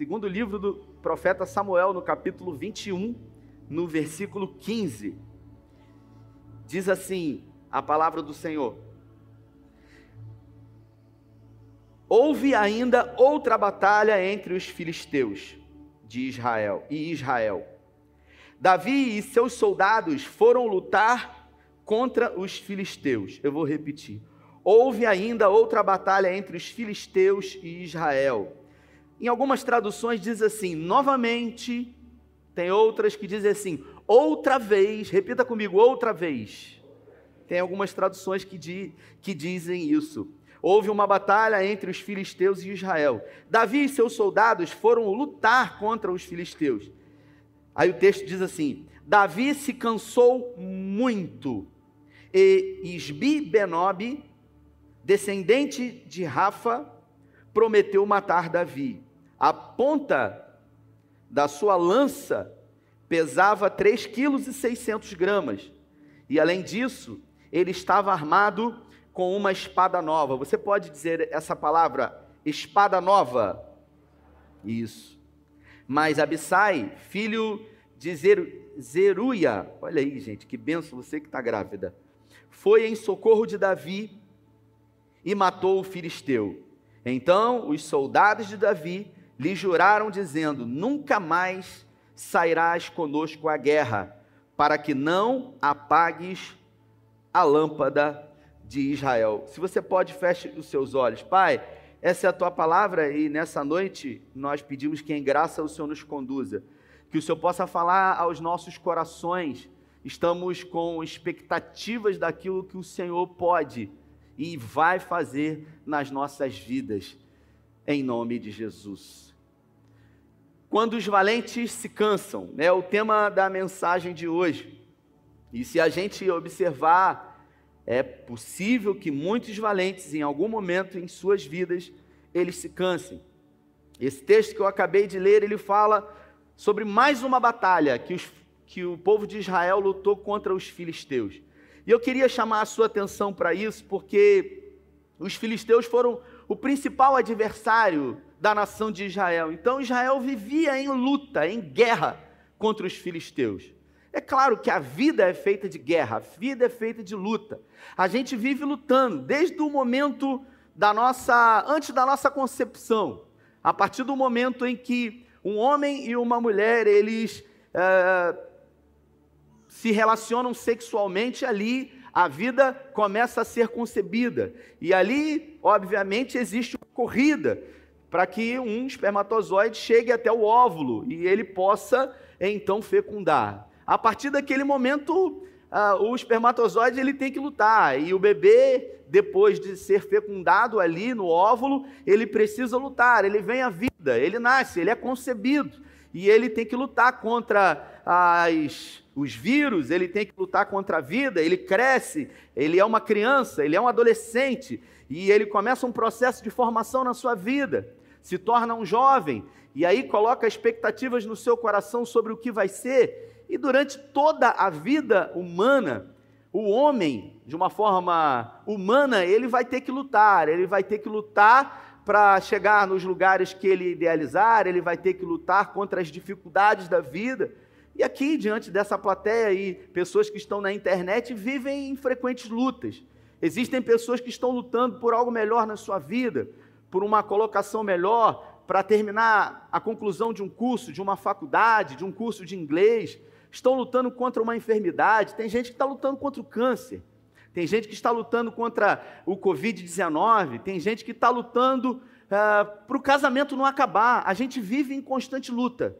Segundo livro do profeta Samuel, no capítulo 21, no versículo 15. Diz assim a palavra do Senhor: Houve ainda outra batalha entre os filisteus de Israel e Israel. Davi e seus soldados foram lutar contra os filisteus. Eu vou repetir. Houve ainda outra batalha entre os filisteus e Israel. Em algumas traduções diz assim: novamente. Tem outras que dizem assim: outra vez. Repita comigo: outra vez. Tem algumas traduções que, di, que dizem isso. Houve uma batalha entre os filisteus e Israel. Davi e seus soldados foram lutar contra os filisteus. Aí o texto diz assim: Davi se cansou muito, e Isbi Benob, descendente de Rafa, prometeu matar Davi. A ponta da sua lança pesava 3 quilos e 600 gramas. E além disso, ele estava armado com uma espada nova. Você pode dizer essa palavra, espada nova? Isso. Mas Abissai, filho de Zeruia, olha aí, gente, que benção você que está grávida, foi em socorro de Davi e matou o filisteu. Então os soldados de Davi lhe juraram, dizendo: Nunca mais sairás conosco à guerra, para que não apagues a lâmpada de Israel. Se você pode, feche os seus olhos. Pai, essa é a tua palavra e nessa noite nós pedimos que em graça o Senhor nos conduza. Que o Senhor possa falar aos nossos corações. Estamos com expectativas daquilo que o Senhor pode e vai fazer nas nossas vidas, em nome de Jesus. Quando os valentes se cansam, é o tema da mensagem de hoje. E se a gente observar é possível que muitos valentes, em algum momento em suas vidas, eles se cansem. Esse texto que eu acabei de ler, ele fala sobre mais uma batalha que, os, que o povo de Israel lutou contra os filisteus. E eu queria chamar a sua atenção para isso, porque os filisteus foram o principal adversário da nação de Israel. Então Israel vivia em luta, em guerra contra os filisteus. É claro que a vida é feita de guerra, a vida é feita de luta. A gente vive lutando desde o momento da nossa, antes da nossa concepção, a partir do momento em que um homem e uma mulher eles é, se relacionam sexualmente ali, a vida começa a ser concebida e ali, obviamente, existe uma corrida para que um espermatozoide chegue até o óvulo e ele possa então fecundar. A partir daquele momento, uh, o espermatozoide ele tem que lutar e o bebê, depois de ser fecundado ali no óvulo, ele precisa lutar. Ele vem à vida, ele nasce, ele é concebido e ele tem que lutar contra as, os vírus, ele tem que lutar contra a vida, ele cresce, ele é uma criança, ele é um adolescente e ele começa um processo de formação na sua vida, se torna um jovem e aí coloca expectativas no seu coração sobre o que vai ser e durante toda a vida humana, o homem, de uma forma humana, ele vai ter que lutar, ele vai ter que lutar para chegar nos lugares que ele idealizar, ele vai ter que lutar contra as dificuldades da vida. E aqui, diante dessa plateia e pessoas que estão na internet, vivem em frequentes lutas. Existem pessoas que estão lutando por algo melhor na sua vida, por uma colocação melhor, para terminar a conclusão de um curso, de uma faculdade, de um curso de inglês estão lutando contra uma enfermidade, tem gente que está lutando contra o câncer, tem gente que está lutando contra o Covid-19, tem gente que está lutando uh, para o casamento não acabar. A gente vive em constante luta.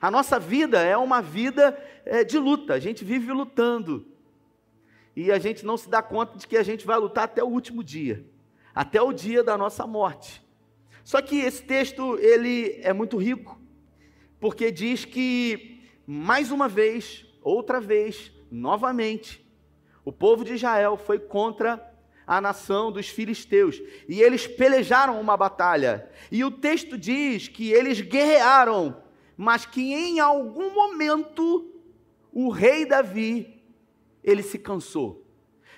A nossa vida é uma vida é, de luta, a gente vive lutando. E a gente não se dá conta de que a gente vai lutar até o último dia, até o dia da nossa morte. Só que esse texto ele é muito rico, porque diz que mais uma vez, outra vez, novamente, o povo de Israel foi contra a nação dos filisteus e eles pelejaram uma batalha. E o texto diz que eles guerrearam, mas que em algum momento o rei Davi ele se cansou.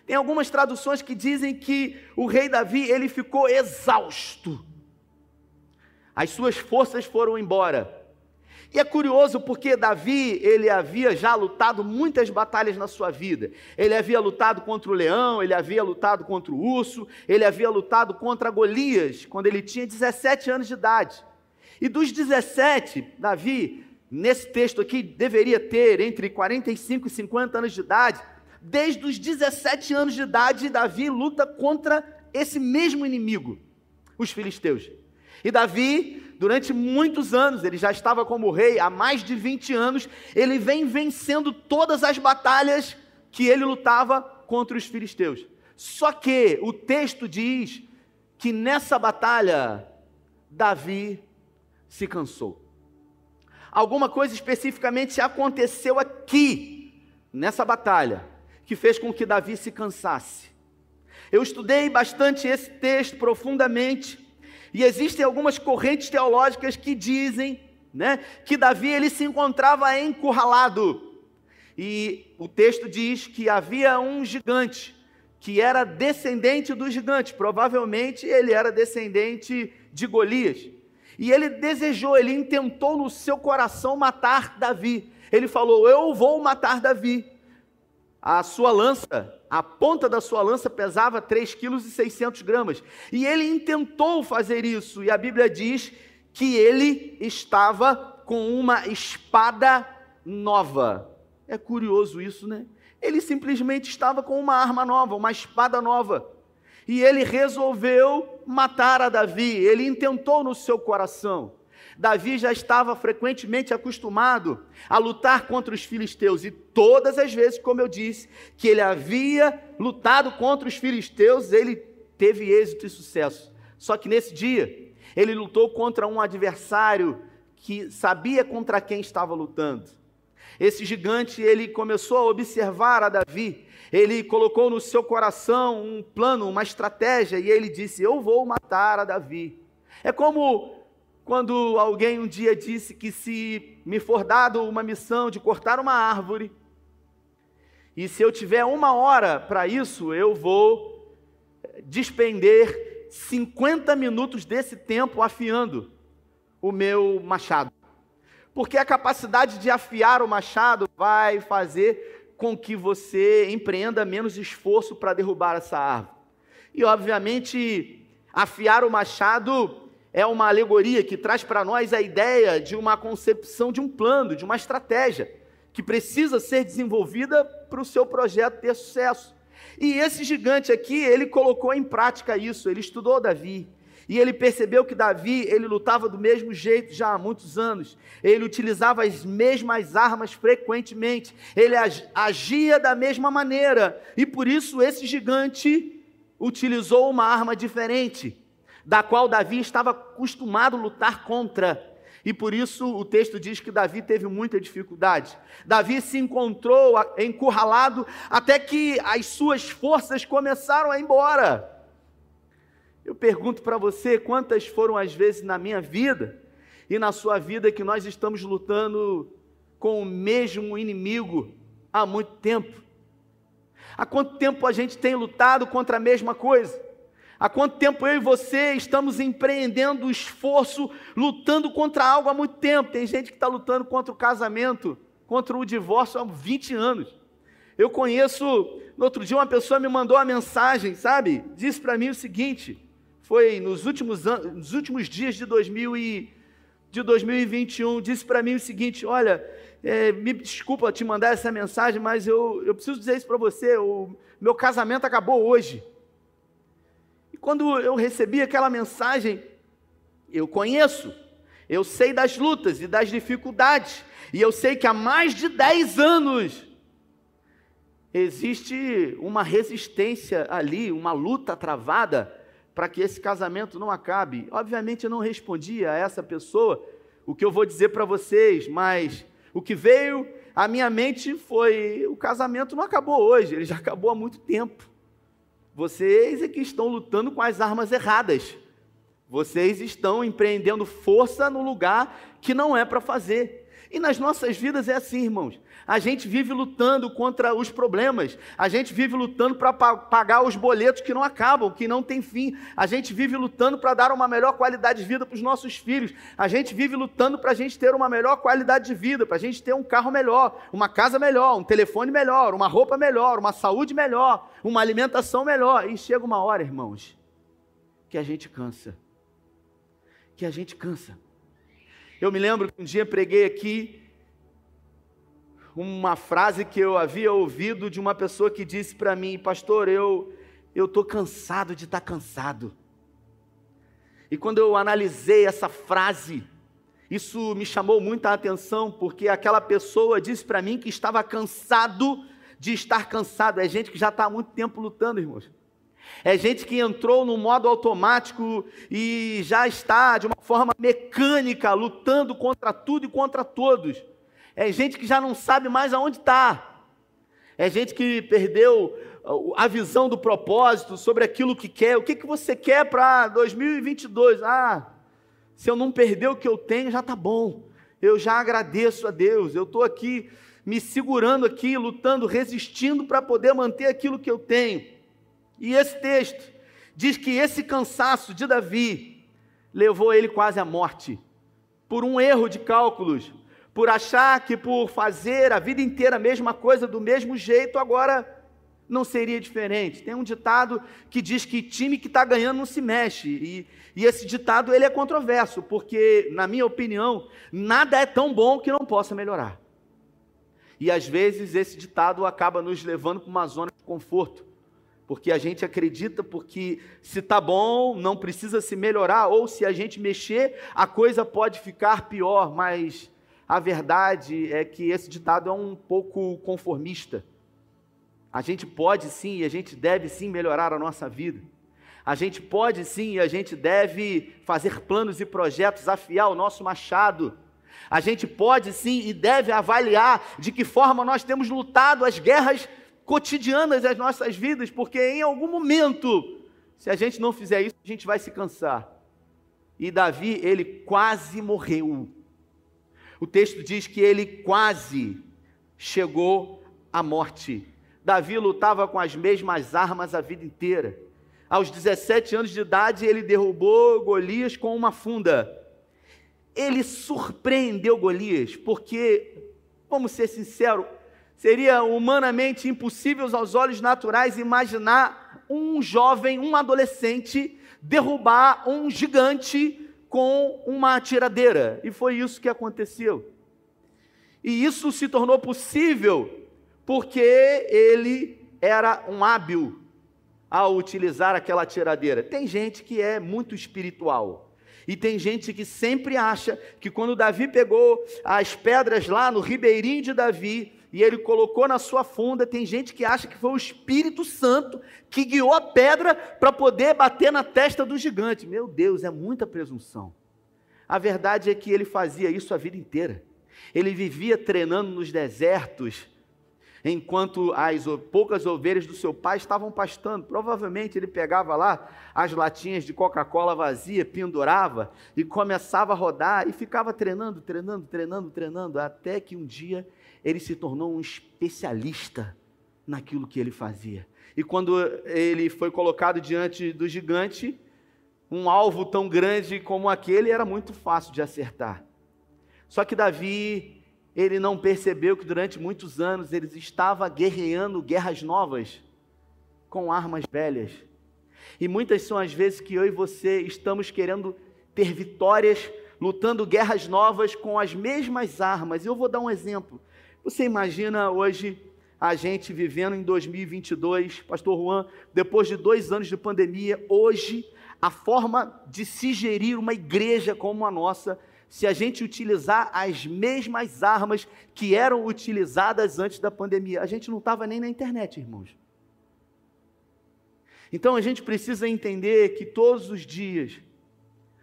Tem algumas traduções que dizem que o rei Davi ele ficou exausto. As suas forças foram embora. E é curioso porque Davi, ele havia já lutado muitas batalhas na sua vida. Ele havia lutado contra o leão, ele havia lutado contra o urso, ele havia lutado contra Golias quando ele tinha 17 anos de idade. E dos 17, Davi, nesse texto aqui, deveria ter entre 45 e 50 anos de idade. Desde os 17 anos de idade, Davi luta contra esse mesmo inimigo, os filisteus. E Davi, durante muitos anos, ele já estava como rei, há mais de 20 anos, ele vem vencendo todas as batalhas que ele lutava contra os filisteus. Só que o texto diz que nessa batalha, Davi se cansou. Alguma coisa especificamente aconteceu aqui, nessa batalha, que fez com que Davi se cansasse. Eu estudei bastante esse texto profundamente e existem algumas correntes teológicas que dizem, né, que Davi ele se encontrava encurralado. E o texto diz que havia um gigante que era descendente do gigante, provavelmente ele era descendente de Golias. E ele desejou, ele intentou no seu coração matar Davi. Ele falou: Eu vou matar Davi. A sua lança a ponta da sua lança pesava 3,6 kg. E ele intentou fazer isso, e a Bíblia diz que ele estava com uma espada nova. É curioso isso, né? Ele simplesmente estava com uma arma nova, uma espada nova. E ele resolveu matar a Davi. Ele intentou no seu coração. Davi já estava frequentemente acostumado a lutar contra os filisteus, e todas as vezes, como eu disse, que ele havia lutado contra os filisteus, ele teve êxito e sucesso. Só que nesse dia, ele lutou contra um adversário que sabia contra quem estava lutando. Esse gigante, ele começou a observar a Davi, ele colocou no seu coração um plano, uma estratégia, e ele disse: Eu vou matar a Davi. É como quando alguém um dia disse que se me for dado uma missão de cortar uma árvore, e se eu tiver uma hora para isso, eu vou despender 50 minutos desse tempo afiando o meu machado. Porque a capacidade de afiar o machado vai fazer com que você empreenda menos esforço para derrubar essa árvore. E, obviamente, afiar o machado é uma alegoria que traz para nós a ideia de uma concepção de um plano, de uma estratégia, que precisa ser desenvolvida para o seu projeto ter sucesso. E esse gigante aqui, ele colocou em prática isso, ele estudou Davi, e ele percebeu que Davi, ele lutava do mesmo jeito já há muitos anos. Ele utilizava as mesmas armas frequentemente. Ele agia da mesma maneira. E por isso esse gigante utilizou uma arma diferente da qual Davi estava acostumado a lutar contra. E por isso o texto diz que Davi teve muita dificuldade. Davi se encontrou encurralado até que as suas forças começaram a ir embora. Eu pergunto para você quantas foram as vezes na minha vida e na sua vida que nós estamos lutando com o mesmo inimigo há muito tempo. Há quanto tempo a gente tem lutado contra a mesma coisa? Há quanto tempo eu e você estamos empreendendo o esforço, lutando contra algo há muito tempo? Tem gente que está lutando contra o casamento, contra o divórcio há 20 anos. Eu conheço, no outro dia, uma pessoa me mandou uma mensagem, sabe? Disse para mim o seguinte: foi nos últimos, anos, nos últimos dias de, 2000 e, de 2021, disse para mim o seguinte: olha, é, me desculpa te mandar essa mensagem, mas eu, eu preciso dizer isso para você: o meu casamento acabou hoje. Quando eu recebi aquela mensagem, eu conheço, eu sei das lutas e das dificuldades, e eu sei que há mais de 10 anos existe uma resistência ali, uma luta travada para que esse casamento não acabe. Obviamente eu não respondi a essa pessoa o que eu vou dizer para vocês, mas o que veio à minha mente foi: o casamento não acabou hoje, ele já acabou há muito tempo. Vocês é que estão lutando com as armas erradas. Vocês estão empreendendo força no lugar que não é para fazer. E nas nossas vidas é assim, irmãos. A gente vive lutando contra os problemas, a gente vive lutando para pagar os boletos que não acabam, que não tem fim, a gente vive lutando para dar uma melhor qualidade de vida para os nossos filhos, a gente vive lutando para a gente ter uma melhor qualidade de vida, para a gente ter um carro melhor, uma casa melhor, um telefone melhor, uma roupa melhor, uma saúde melhor, uma alimentação melhor. E chega uma hora, irmãos, que a gente cansa. Que a gente cansa. Eu me lembro que um dia preguei aqui uma frase que eu havia ouvido de uma pessoa que disse para mim, pastor, eu eu tô cansado de estar tá cansado. E quando eu analisei essa frase, isso me chamou muita atenção, porque aquela pessoa disse para mim que estava cansado de estar cansado. É gente que já está há muito tempo lutando, irmãos. É gente que entrou no modo automático e já está de uma forma mecânica lutando contra tudo e contra todos. É gente que já não sabe mais aonde está. É gente que perdeu a visão do propósito sobre aquilo que quer. O que, que você quer para 2022? Ah, se eu não perder o que eu tenho, já está bom. Eu já agradeço a Deus. Eu estou aqui me segurando aqui, lutando, resistindo para poder manter aquilo que eu tenho. E esse texto diz que esse cansaço de Davi levou ele quase à morte por um erro de cálculos por achar que por fazer a vida inteira a mesma coisa do mesmo jeito, agora não seria diferente. Tem um ditado que diz que time que está ganhando não se mexe. E, e, esse ditado ele é controverso, porque, na minha opinião, nada é tão bom que não possa melhorar. E às vezes esse ditado acaba nos levando para uma zona de conforto. Porque a gente acredita porque se está bom, não precisa se melhorar, ou se a gente mexer, a coisa pode ficar pior, mas a verdade é que esse ditado é um pouco conformista. A gente pode sim e a gente deve sim melhorar a nossa vida. A gente pode sim e a gente deve fazer planos e projetos, afiar o nosso machado. A gente pode sim e deve avaliar de que forma nós temos lutado as guerras cotidianas das nossas vidas, porque em algum momento, se a gente não fizer isso, a gente vai se cansar. E Davi, ele quase morreu o texto diz que ele quase chegou à morte. Davi lutava com as mesmas armas a vida inteira. Aos 17 anos de idade, ele derrubou Golias com uma funda. Ele surpreendeu Golias, porque, vamos ser sinceros, seria humanamente impossível aos olhos naturais imaginar um jovem, um adolescente, derrubar um gigante com uma tiradeira. E foi isso que aconteceu. E isso se tornou possível porque ele era um hábil ao utilizar aquela tiradeira. Tem gente que é muito espiritual. E tem gente que sempre acha que quando Davi pegou as pedras lá no ribeirinho de Davi, e ele colocou na sua funda. Tem gente que acha que foi o Espírito Santo que guiou a pedra para poder bater na testa do gigante. Meu Deus, é muita presunção. A verdade é que ele fazia isso a vida inteira. Ele vivia treinando nos desertos, enquanto as poucas ovelhas do seu pai estavam pastando. Provavelmente ele pegava lá as latinhas de Coca-Cola vazia, pendurava e começava a rodar e ficava treinando, treinando, treinando, treinando, até que um dia ele se tornou um especialista naquilo que ele fazia. E quando ele foi colocado diante do gigante, um alvo tão grande como aquele era muito fácil de acertar. Só que Davi, ele não percebeu que durante muitos anos ele estava guerreando guerras novas com armas velhas. E muitas são as vezes que eu e você estamos querendo ter vitórias, lutando guerras novas com as mesmas armas. Eu vou dar um exemplo. Você imagina hoje a gente vivendo em 2022, Pastor Juan, depois de dois anos de pandemia, hoje a forma de se gerir uma igreja como a nossa, se a gente utilizar as mesmas armas que eram utilizadas antes da pandemia. A gente não estava nem na internet, irmãos. Então a gente precisa entender que todos os dias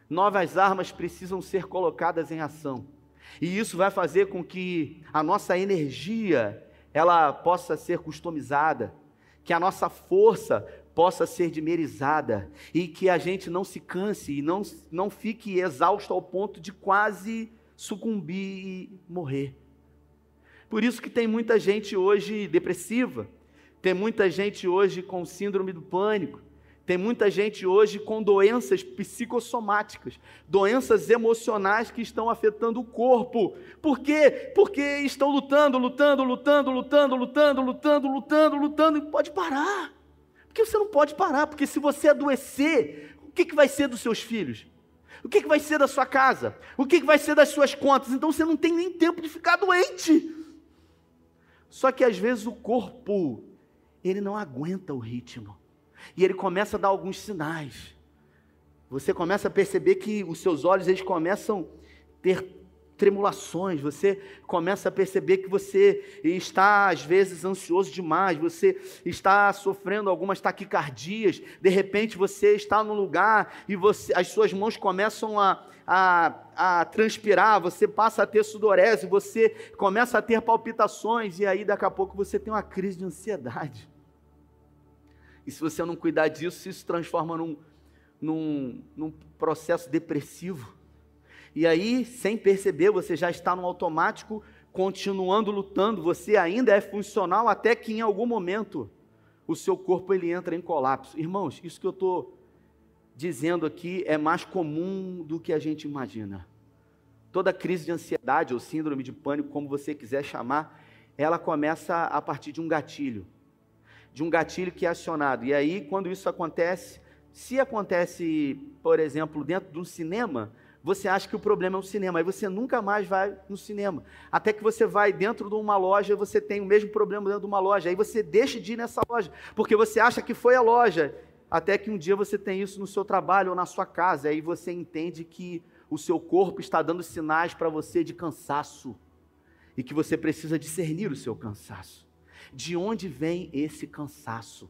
novas armas precisam ser colocadas em ação. E isso vai fazer com que a nossa energia ela possa ser customizada, que a nossa força possa ser dimerizada e que a gente não se canse e não, não fique exausto ao ponto de quase sucumbir e morrer. Por isso que tem muita gente hoje depressiva, tem muita gente hoje com síndrome do pânico, tem muita gente hoje com doenças psicossomáticas, doenças emocionais que estão afetando o corpo. Por quê? Porque estão lutando, lutando, lutando, lutando, lutando, lutando, lutando, lutando, e pode parar. Porque você não pode parar, porque se você adoecer, o que, que vai ser dos seus filhos? O que, que vai ser da sua casa? O que, que vai ser das suas contas? Então você não tem nem tempo de ficar doente. Só que às vezes o corpo, ele não aguenta o ritmo. E ele começa a dar alguns sinais. Você começa a perceber que os seus olhos eles começam a ter tremulações, você começa a perceber que você está às vezes ansioso demais, você está sofrendo algumas taquicardias, de repente você está num lugar e você, as suas mãos começam a, a, a transpirar, você passa a ter sudorese, você começa a ter palpitações. E aí daqui a pouco você tem uma crise de ansiedade. E se você não cuidar disso, isso se transforma num, num, num processo depressivo. E aí, sem perceber, você já está no automático, continuando lutando, você ainda é funcional até que em algum momento o seu corpo ele entra em colapso. Irmãos, isso que eu estou dizendo aqui é mais comum do que a gente imagina. Toda crise de ansiedade ou síndrome de pânico, como você quiser chamar, ela começa a partir de um gatilho de um gatilho que é acionado. E aí, quando isso acontece, se acontece, por exemplo, dentro de um cinema, você acha que o problema é o cinema, aí você nunca mais vai no cinema. Até que você vai dentro de uma loja, você tem o mesmo problema dentro de uma loja, aí você deixa de ir nessa loja, porque você acha que foi a loja. Até que um dia você tem isso no seu trabalho ou na sua casa, aí você entende que o seu corpo está dando sinais para você de cansaço e que você precisa discernir o seu cansaço de onde vem esse cansaço.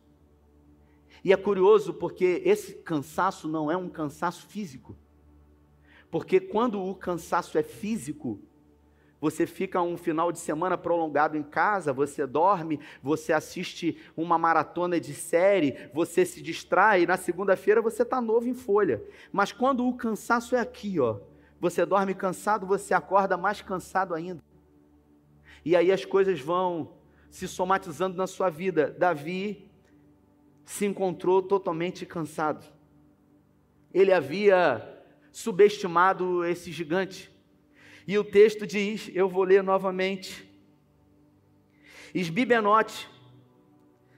E é curioso porque esse cansaço não é um cansaço físico. Porque quando o cansaço é físico, você fica um final de semana prolongado em casa, você dorme, você assiste uma maratona de série, você se distrai, e na segunda-feira você está novo em folha. Mas quando o cansaço é aqui, ó, você dorme cansado, você acorda mais cansado ainda. E aí as coisas vão se somatizando na sua vida. Davi se encontrou totalmente cansado. Ele havia subestimado esse gigante. E o texto diz, eu vou ler novamente. Isbibenote,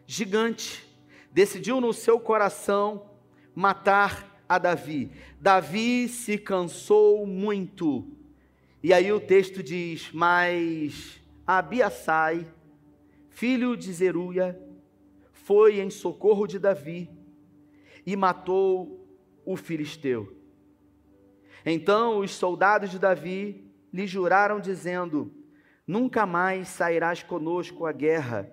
gigante, decidiu no seu coração matar a Davi. Davi se cansou muito. E aí o texto diz: Mas Abiasai, filho de Zeruia, foi em socorro de Davi e matou o filisteu. Então os soldados de Davi lhe juraram, dizendo: Nunca mais sairás conosco à guerra,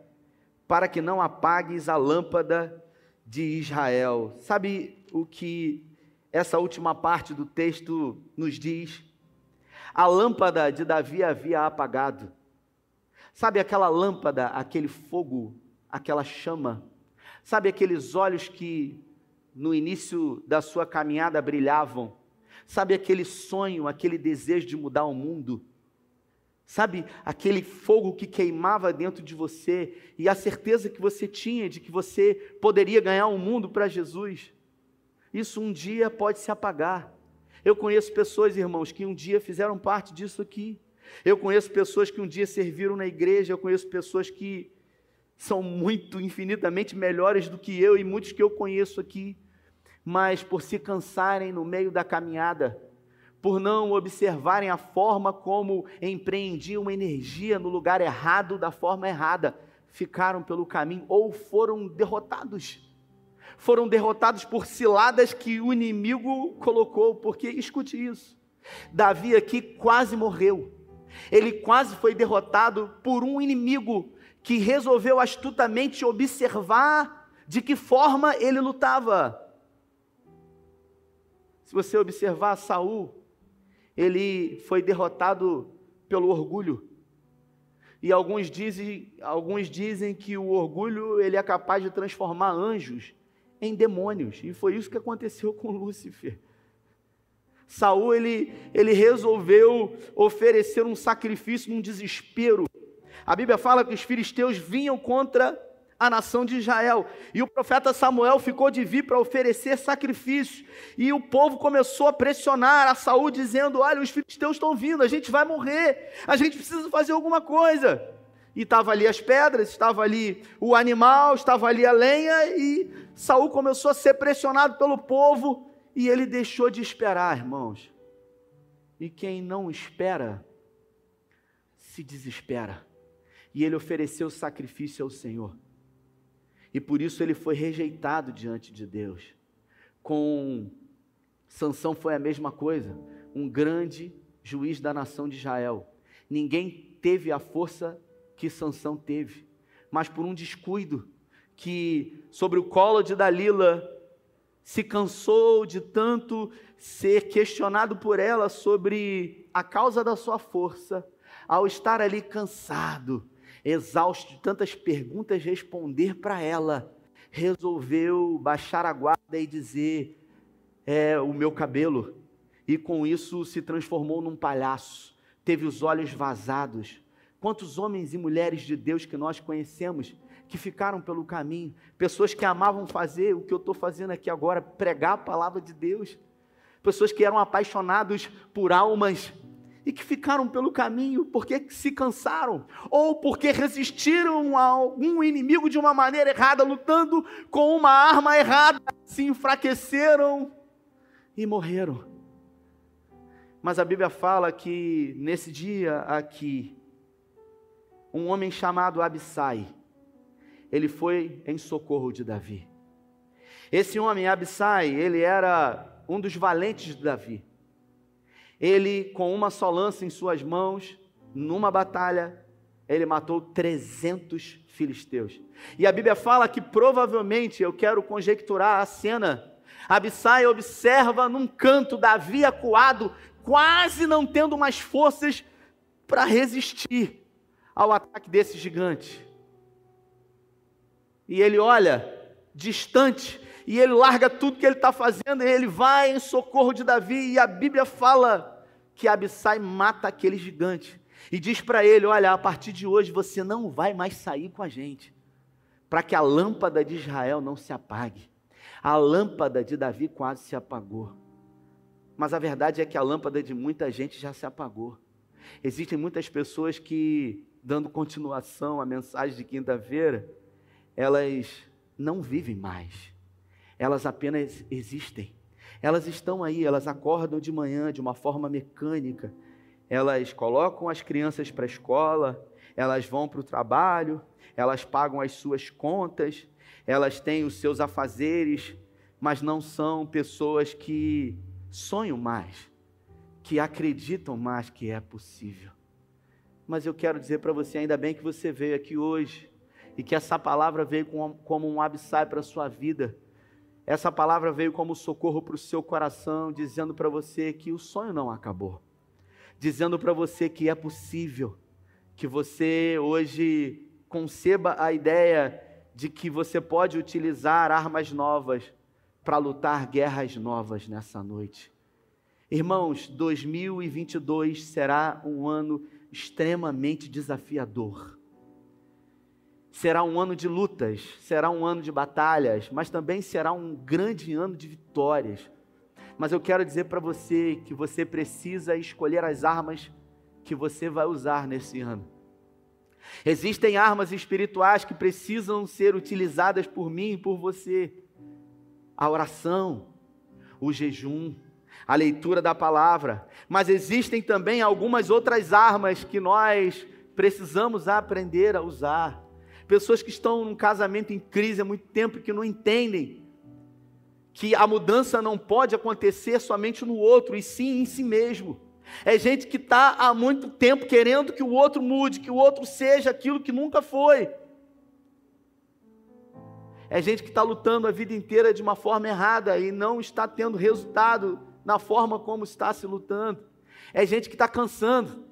para que não apagues a lâmpada de Israel. Sabe o que essa última parte do texto nos diz? A lâmpada de Davi havia apagado. Sabe aquela lâmpada, aquele fogo, aquela chama? Sabe aqueles olhos que no início da sua caminhada brilhavam? Sabe aquele sonho, aquele desejo de mudar o mundo? Sabe aquele fogo que queimava dentro de você e a certeza que você tinha de que você poderia ganhar o um mundo para Jesus? Isso um dia pode se apagar. Eu conheço pessoas, irmãos, que um dia fizeram parte disso aqui. Eu conheço pessoas que um dia serviram na igreja, eu conheço pessoas que são muito, infinitamente melhores do que eu e muitos que eu conheço aqui, mas por se cansarem no meio da caminhada, por não observarem a forma como empreendiam energia no lugar errado, da forma errada, ficaram pelo caminho ou foram derrotados. Foram derrotados por ciladas que o inimigo colocou, porque escute isso. Davi aqui quase morreu ele quase foi derrotado por um inimigo que resolveu astutamente observar de que forma ele lutava. Se você observar Saul, ele foi derrotado pelo orgulho. E alguns dizem, alguns dizem que o orgulho ele é capaz de transformar anjos em demônios. E foi isso que aconteceu com Lúcifer. Saul ele, ele resolveu oferecer um sacrifício num desespero. A Bíblia fala que os filisteus vinham contra a nação de Israel. E o profeta Samuel ficou de vir para oferecer sacrifício. E o povo começou a pressionar a Saul, dizendo: Olha, os filisteus estão vindo, a gente vai morrer, a gente precisa fazer alguma coisa. E estava ali as pedras, estava ali o animal, estava ali a lenha, e Saul começou a ser pressionado pelo povo, e ele deixou de esperar, irmãos. E quem não espera, se desespera. E ele ofereceu sacrifício ao Senhor. E por isso ele foi rejeitado diante de Deus. Com Sansão foi a mesma coisa, um grande juiz da nação de Israel. Ninguém teve a força que Sansão teve, mas por um descuido que sobre o colo de Dalila se cansou de tanto ser questionado por ela sobre a causa da sua força, ao estar ali cansado, exausto de tantas perguntas responder para ela, resolveu baixar a guarda e dizer: É o meu cabelo. E com isso se transformou num palhaço, teve os olhos vazados. Quantos homens e mulheres de Deus que nós conhecemos que ficaram pelo caminho, pessoas que amavam fazer o que eu estou fazendo aqui agora, pregar a palavra de Deus, pessoas que eram apaixonados por almas e que ficaram pelo caminho porque se cansaram ou porque resistiram a algum inimigo de uma maneira errada, lutando com uma arma errada, se enfraqueceram e morreram. Mas a Bíblia fala que nesse dia aqui, um homem chamado Abissai, ele foi em socorro de Davi. Esse homem, Abissai, ele era um dos valentes de Davi ele, com uma só lança em suas mãos, numa batalha, ele matou 300 filisteus. E a Bíblia fala que provavelmente, eu quero conjecturar a cena, Abissai observa num canto Davi acuado, quase não tendo mais forças para resistir ao ataque desse gigante. E ele olha distante, e ele larga tudo que ele está fazendo, e ele vai em socorro de Davi, e a Bíblia fala que Abissai mata aquele gigante e diz para ele: Olha, a partir de hoje você não vai mais sair com a gente, para que a lâmpada de Israel não se apague. A lâmpada de Davi quase se apagou, mas a verdade é que a lâmpada de muita gente já se apagou. Existem muitas pessoas que, dando continuação à mensagem de quinta-feira, elas não vivem mais, elas apenas existem. Elas estão aí, elas acordam de manhã de uma forma mecânica, elas colocam as crianças para a escola, elas vão para o trabalho, elas pagam as suas contas, elas têm os seus afazeres, mas não são pessoas que sonham mais, que acreditam mais que é possível. Mas eu quero dizer para você, ainda bem que você veio aqui hoje e que essa palavra veio como um abissai para a sua vida. Essa palavra veio como socorro para o seu coração, dizendo para você que o sonho não acabou, dizendo para você que é possível, que você hoje conceba a ideia de que você pode utilizar armas novas para lutar guerras novas nessa noite. Irmãos, 2022 será um ano extremamente desafiador será um ano de lutas, será um ano de batalhas, mas também será um grande ano de vitórias. Mas eu quero dizer para você que você precisa escolher as armas que você vai usar nesse ano. Existem armas espirituais que precisam ser utilizadas por mim e por você. A oração, o jejum, a leitura da palavra. Mas existem também algumas outras armas que nós precisamos aprender a usar pessoas que estão num casamento em crise há muito tempo e que não entendem que a mudança não pode acontecer somente no outro, e sim em si mesmo. É gente que está há muito tempo querendo que o outro mude, que o outro seja aquilo que nunca foi. É gente que está lutando a vida inteira de uma forma errada e não está tendo resultado na forma como está se lutando. É gente que está cansando.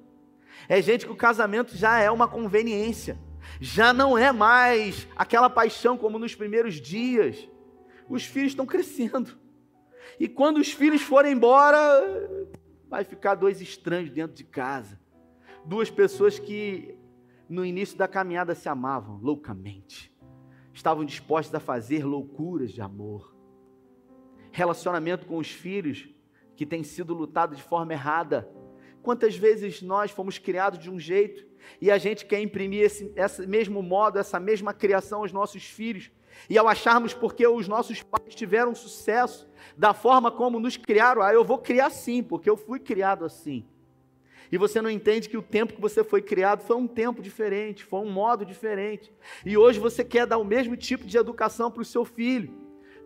É gente que o casamento já é uma conveniência já não é mais aquela paixão como nos primeiros dias. Os filhos estão crescendo. E quando os filhos forem embora, vai ficar dois estranhos dentro de casa. Duas pessoas que no início da caminhada se amavam loucamente. Estavam dispostas a fazer loucuras de amor. Relacionamento com os filhos que tem sido lutado de forma errada. Quantas vezes nós fomos criados de um jeito e a gente quer imprimir esse, esse mesmo modo, essa mesma criação aos nossos filhos. E ao acharmos porque os nossos pais tiveram sucesso da forma como nos criaram, ah, eu vou criar assim, porque eu fui criado assim. E você não entende que o tempo que você foi criado foi um tempo diferente, foi um modo diferente. E hoje você quer dar o mesmo tipo de educação para o seu filho,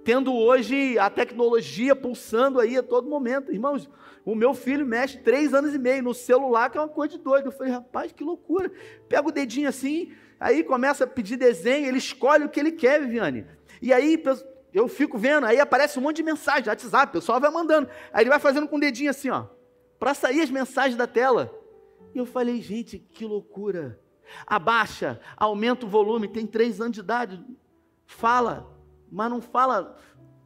tendo hoje a tecnologia pulsando aí a todo momento. Irmãos, o meu filho mexe três anos e meio no celular, que é uma coisa de doido. Eu falei, rapaz, que loucura. Pega o dedinho assim, aí começa a pedir desenho, ele escolhe o que ele quer, Viviane. E aí eu fico vendo, aí aparece um monte de mensagem, WhatsApp, o pessoal vai mandando. Aí ele vai fazendo com o dedinho assim, ó, para sair as mensagens da tela. E eu falei, gente, que loucura. Abaixa, aumenta o volume, tem três anos de idade. Fala, mas não fala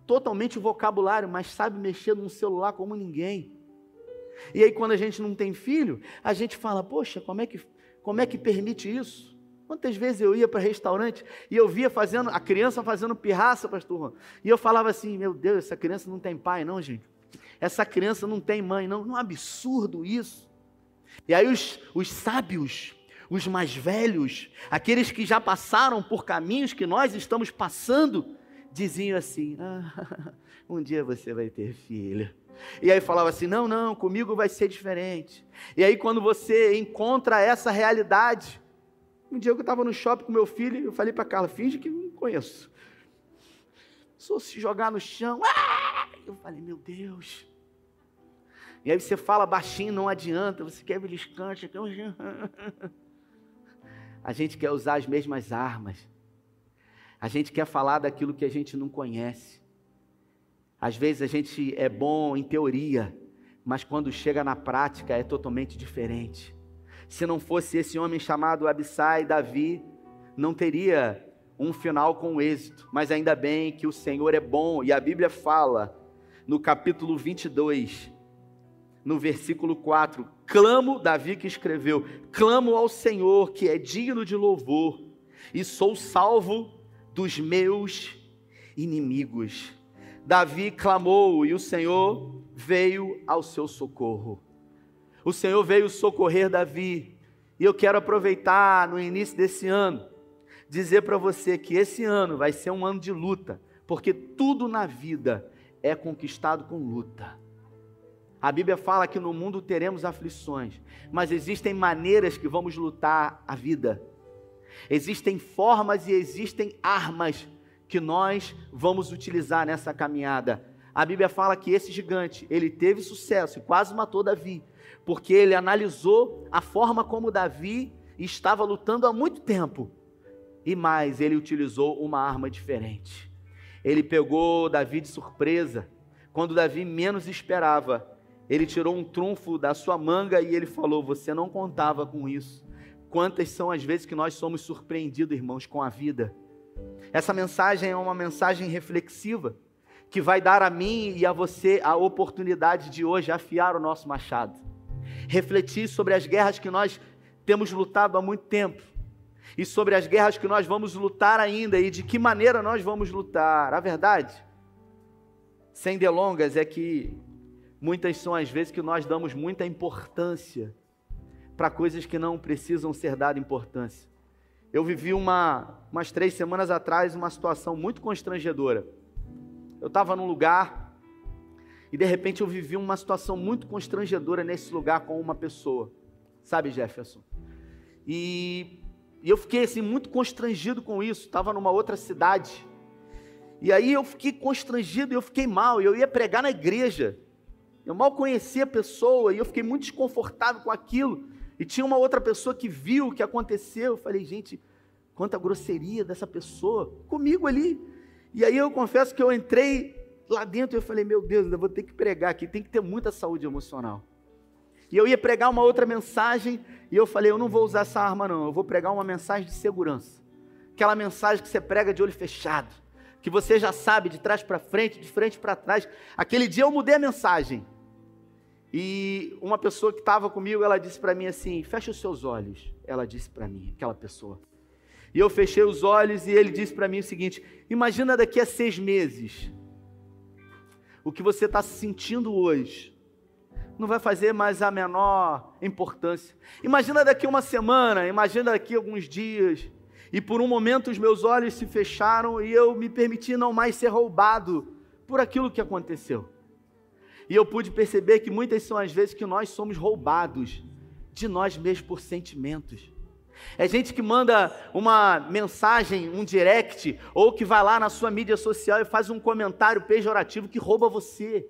totalmente o vocabulário, mas sabe mexer num celular como ninguém. E aí, quando a gente não tem filho, a gente fala: Poxa, como é que, como é que permite isso? Quantas vezes eu ia para restaurante e eu via fazendo a criança fazendo pirraça, pastor, e eu falava assim: Meu Deus, essa criança não tem pai, não, gente. Essa criança não tem mãe, não. Não é um absurdo isso. E aí os, os sábios, os mais velhos, aqueles que já passaram por caminhos que nós estamos passando, diziam assim: ah, um dia você vai ter filho. E aí falava assim: não, não, comigo vai ser diferente. E aí, quando você encontra essa realidade, um dia eu estava no shopping com meu filho, eu falei para Carla: finge que não conheço. Só se jogar no chão. Ah! Eu falei: meu Deus. E aí você fala baixinho, não adianta, você quer beliscante. A gente quer usar as mesmas armas. A gente quer falar daquilo que a gente não conhece. Às vezes a gente é bom em teoria, mas quando chega na prática é totalmente diferente. Se não fosse esse homem chamado Abissai, Davi, não teria um final com êxito, mas ainda bem que o Senhor é bom, e a Bíblia fala no capítulo 22, no versículo 4: Clamo, Davi que escreveu, clamo ao Senhor que é digno de louvor, e sou salvo dos meus inimigos. Davi clamou e o Senhor veio ao seu socorro. O Senhor veio socorrer Davi. E eu quero aproveitar no início desse ano, dizer para você que esse ano vai ser um ano de luta, porque tudo na vida é conquistado com luta. A Bíblia fala que no mundo teremos aflições, mas existem maneiras que vamos lutar a vida. Existem formas e existem armas que nós vamos utilizar nessa caminhada. A Bíblia fala que esse gigante, ele teve sucesso e quase matou Davi, porque ele analisou a forma como Davi estava lutando há muito tempo. E mais, ele utilizou uma arma diferente. Ele pegou Davi de surpresa, quando Davi menos esperava. Ele tirou um trunfo da sua manga e ele falou: Você não contava com isso. Quantas são as vezes que nós somos surpreendidos, irmãos, com a vida? Essa mensagem é uma mensagem reflexiva que vai dar a mim e a você a oportunidade de hoje afiar o nosso machado, refletir sobre as guerras que nós temos lutado há muito tempo e sobre as guerras que nós vamos lutar ainda e de que maneira nós vamos lutar. A verdade, sem delongas, é que muitas são as vezes que nós damos muita importância para coisas que não precisam ser dadas importância. Eu vivi uma, umas três semanas atrás uma situação muito constrangedora. Eu estava num lugar e de repente eu vivi uma situação muito constrangedora nesse lugar com uma pessoa, sabe, Jefferson? E, e eu fiquei assim muito constrangido com isso. Estava numa outra cidade e aí eu fiquei constrangido, eu fiquei mal. Eu ia pregar na igreja. Eu mal conhecia a pessoa e eu fiquei muito desconfortável com aquilo. E tinha uma outra pessoa que viu o que aconteceu. Eu falei, gente, quanta grosseria dessa pessoa comigo ali. E aí eu confesso que eu entrei lá dentro e eu falei, meu Deus, eu vou ter que pregar aqui, tem que ter muita saúde emocional. E eu ia pregar uma outra mensagem e eu falei, eu não vou usar essa arma não, eu vou pregar uma mensagem de segurança. Aquela mensagem que você prega de olho fechado. que você já sabe de trás para frente, de frente para trás. Aquele dia eu mudei a mensagem. E uma pessoa que estava comigo, ela disse para mim assim: "Feche os seus olhos". Ela disse para mim, aquela pessoa. E eu fechei os olhos e ele disse para mim o seguinte: Imagina daqui a seis meses o que você está sentindo hoje. Não vai fazer mais a menor importância. Imagina daqui uma semana, imagina daqui alguns dias. E por um momento os meus olhos se fecharam e eu me permiti não mais ser roubado por aquilo que aconteceu. E eu pude perceber que muitas são as vezes que nós somos roubados de nós mesmos por sentimentos. É gente que manda uma mensagem, um direct, ou que vai lá na sua mídia social e faz um comentário pejorativo que rouba você.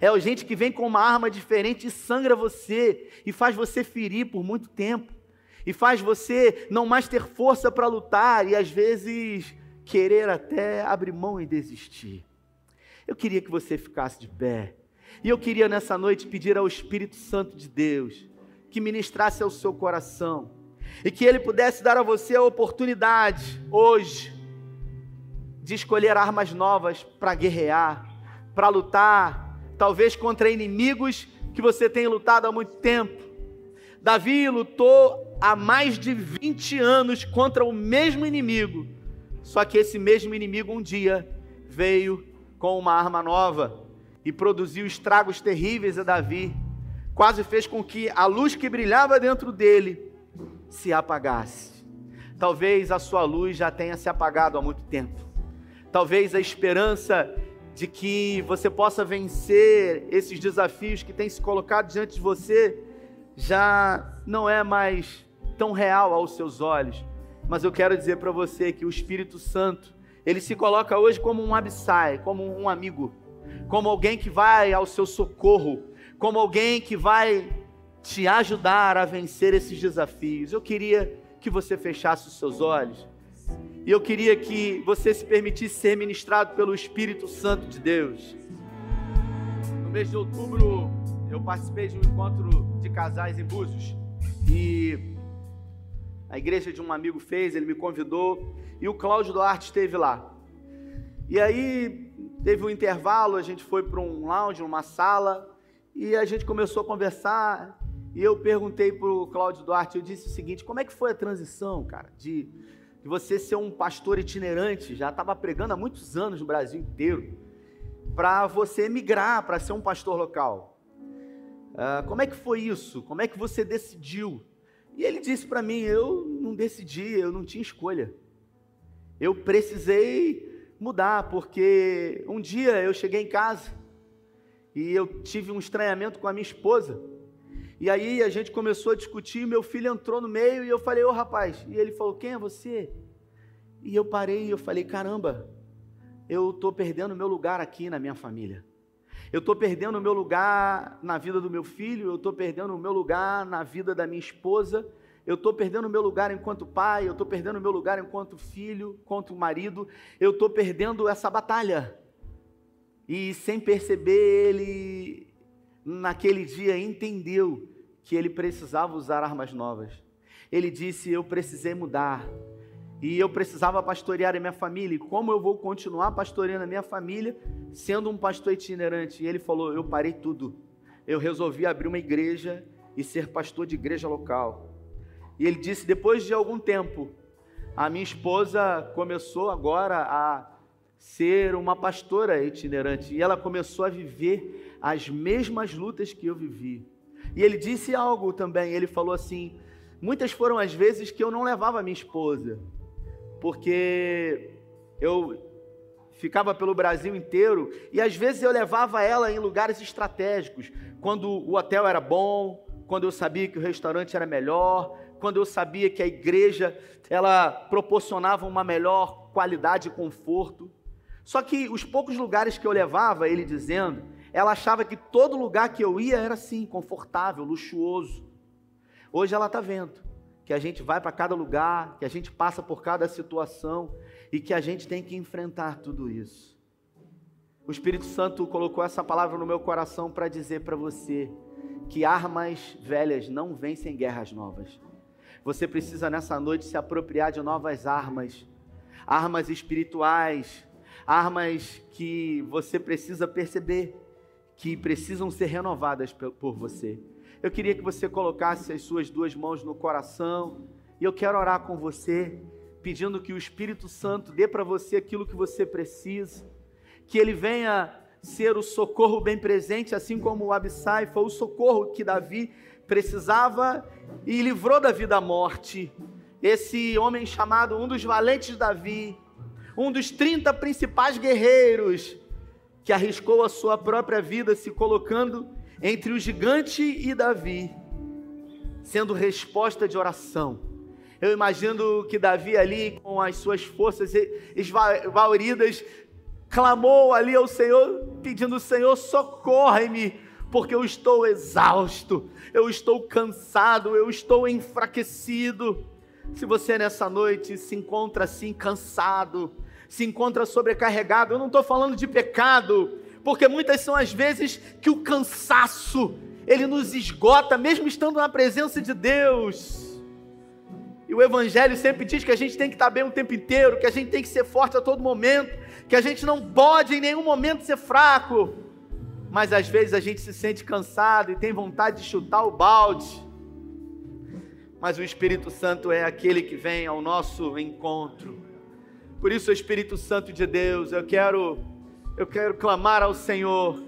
É gente que vem com uma arma diferente e sangra você e faz você ferir por muito tempo. E faz você não mais ter força para lutar e às vezes querer até abrir mão e desistir. Eu queria que você ficasse de pé. E eu queria nessa noite pedir ao Espírito Santo de Deus que ministrasse ao seu coração e que Ele pudesse dar a você a oportunidade, hoje, de escolher armas novas para guerrear, para lutar, talvez contra inimigos que você tem lutado há muito tempo. Davi lutou há mais de 20 anos contra o mesmo inimigo, só que esse mesmo inimigo um dia veio com uma arma nova e produziu estragos terríveis a Davi, quase fez com que a luz que brilhava dentro dele se apagasse. Talvez a sua luz já tenha se apagado há muito tempo. Talvez a esperança de que você possa vencer esses desafios que têm se colocado diante de você já não é mais tão real aos seus olhos. Mas eu quero dizer para você que o Espírito Santo, ele se coloca hoje como um abissai, como um amigo, como alguém que vai ao seu socorro, como alguém que vai te ajudar a vencer esses desafios. Eu queria que você fechasse os seus olhos. E eu queria que você se permitisse ser ministrado pelo Espírito Santo de Deus. No mês de outubro, eu participei de um encontro de casais em Búzios. E a igreja de um amigo fez, ele me convidou. E o Cláudio Duarte esteve lá. E aí, teve um intervalo, a gente foi para um lounge, uma sala. E a gente começou a conversar. E eu perguntei para o Cláudio Duarte, eu disse o seguinte, como é que foi a transição, cara, de, de você ser um pastor itinerante, já estava pregando há muitos anos no Brasil inteiro, para você migrar para ser um pastor local? Uh, como é que foi isso? Como é que você decidiu? E ele disse para mim, eu não decidi, eu não tinha escolha. Eu precisei mudar, porque um dia eu cheguei em casa e eu tive um estranhamento com a minha esposa. E aí a gente começou a discutir, meu filho entrou no meio e eu falei, ô rapaz, e ele falou, quem é você? E eu parei e eu falei, caramba, eu estou perdendo meu lugar aqui na minha família. Eu estou perdendo o meu lugar na vida do meu filho, eu estou perdendo o meu lugar na vida da minha esposa, eu estou perdendo o meu lugar enquanto pai, eu estou perdendo o meu lugar enquanto filho, enquanto marido, eu estou perdendo essa batalha. E sem perceber, ele naquele dia entendeu que ele precisava usar armas novas. Ele disse: Eu precisei mudar. E eu precisava pastorear a minha família. E como eu vou continuar pastoreando a minha família, sendo um pastor itinerante? E ele falou: Eu parei tudo. Eu resolvi abrir uma igreja e ser pastor de igreja local. E ele disse: Depois de algum tempo, a minha esposa começou agora a ser uma pastora itinerante. E ela começou a viver as mesmas lutas que eu vivi. E ele disse algo também, ele falou assim: muitas foram as vezes que eu não levava minha esposa, porque eu ficava pelo Brasil inteiro e às vezes eu levava ela em lugares estratégicos, quando o hotel era bom, quando eu sabia que o restaurante era melhor, quando eu sabia que a igreja ela proporcionava uma melhor qualidade e conforto. Só que os poucos lugares que eu levava, ele dizendo, ela achava que todo lugar que eu ia era assim, confortável, luxuoso. Hoje ela está vendo que a gente vai para cada lugar, que a gente passa por cada situação e que a gente tem que enfrentar tudo isso. O Espírito Santo colocou essa palavra no meu coração para dizer para você que armas velhas não vencem guerras novas. Você precisa nessa noite se apropriar de novas armas, armas espirituais, armas que você precisa perceber que precisam ser renovadas por você. Eu queria que você colocasse as suas duas mãos no coração e eu quero orar com você, pedindo que o Espírito Santo dê para você aquilo que você precisa, que ele venha ser o socorro bem presente, assim como o Abissai foi o socorro que Davi precisava e livrou Davi da morte. Esse homem chamado um dos valentes Davi, um dos 30 principais guerreiros, que arriscou a sua própria vida se colocando entre o gigante e Davi, sendo resposta de oração. Eu imagino que Davi ali, com as suas forças esvauridas, clamou ali ao Senhor, pedindo: Senhor, socorre-me, porque eu estou exausto, eu estou cansado, eu estou enfraquecido. Se você nessa noite se encontra assim cansado, se encontra sobrecarregado, eu não estou falando de pecado, porque muitas são as vezes que o cansaço ele nos esgota, mesmo estando na presença de Deus. E o Evangelho sempre diz que a gente tem que estar bem o tempo inteiro, que a gente tem que ser forte a todo momento, que a gente não pode em nenhum momento ser fraco. Mas às vezes a gente se sente cansado e tem vontade de chutar o balde mas o Espírito Santo é aquele que vem ao nosso encontro. Por isso, Espírito Santo de Deus, eu quero eu quero clamar ao Senhor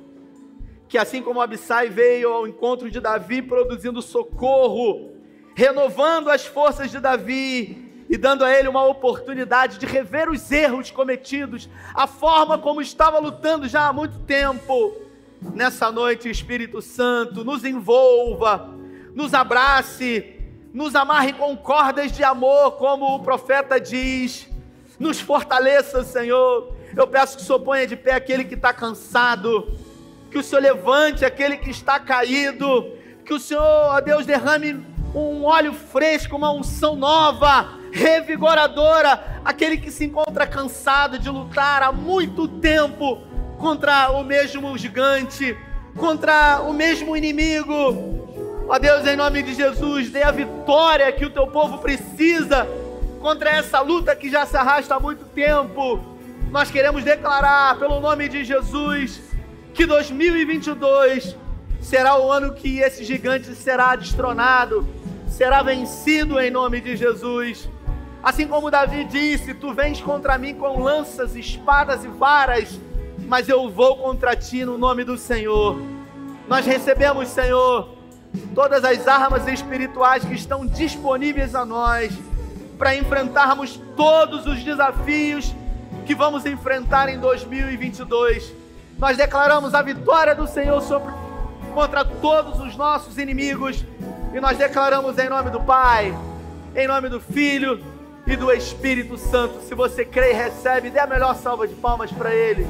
que assim como Abissai veio ao encontro de Davi produzindo socorro, renovando as forças de Davi e dando a ele uma oportunidade de rever os erros cometidos, a forma como estava lutando já há muito tempo. Nessa noite, Espírito Santo, nos envolva, nos abrace, nos amarre com cordas de amor, como o profeta diz, nos fortaleça, Senhor. Eu peço que o Senhor ponha de pé aquele que está cansado, que o Senhor levante aquele que está caído, que o Senhor, ó Deus, derrame um óleo fresco, uma unção nova, revigoradora, aquele que se encontra cansado de lutar há muito tempo contra o mesmo gigante, contra o mesmo inimigo, Ó Deus, em nome de Jesus, dê a vitória que o teu povo precisa contra essa luta que já se arrasta há muito tempo. Nós queremos declarar, pelo nome de Jesus, que 2022 será o ano que esse gigante será destronado, será vencido em nome de Jesus. Assim como Davi disse: Tu vens contra mim com lanças, espadas e varas, mas eu vou contra ti no nome do Senhor. Nós recebemos, Senhor, todas as armas espirituais que estão disponíveis a nós para enfrentarmos todos os desafios que vamos enfrentar em 2022. Nós declaramos a vitória do Senhor sobre, contra todos os nossos inimigos e nós declaramos em nome do Pai, em nome do Filho e do Espírito Santo. Se você crê e recebe, dê a melhor salva de palmas para Ele.